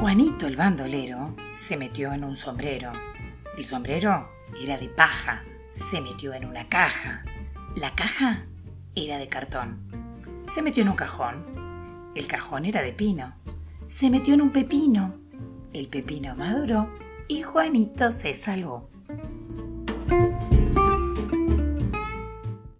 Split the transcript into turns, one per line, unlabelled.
Juanito el bandolero se metió en un sombrero. El sombrero era de paja, se metió en una caja. La caja era de cartón. Se metió en un cajón. El cajón era de pino. Se metió en un pepino. El pepino maduró y Juanito se salvó.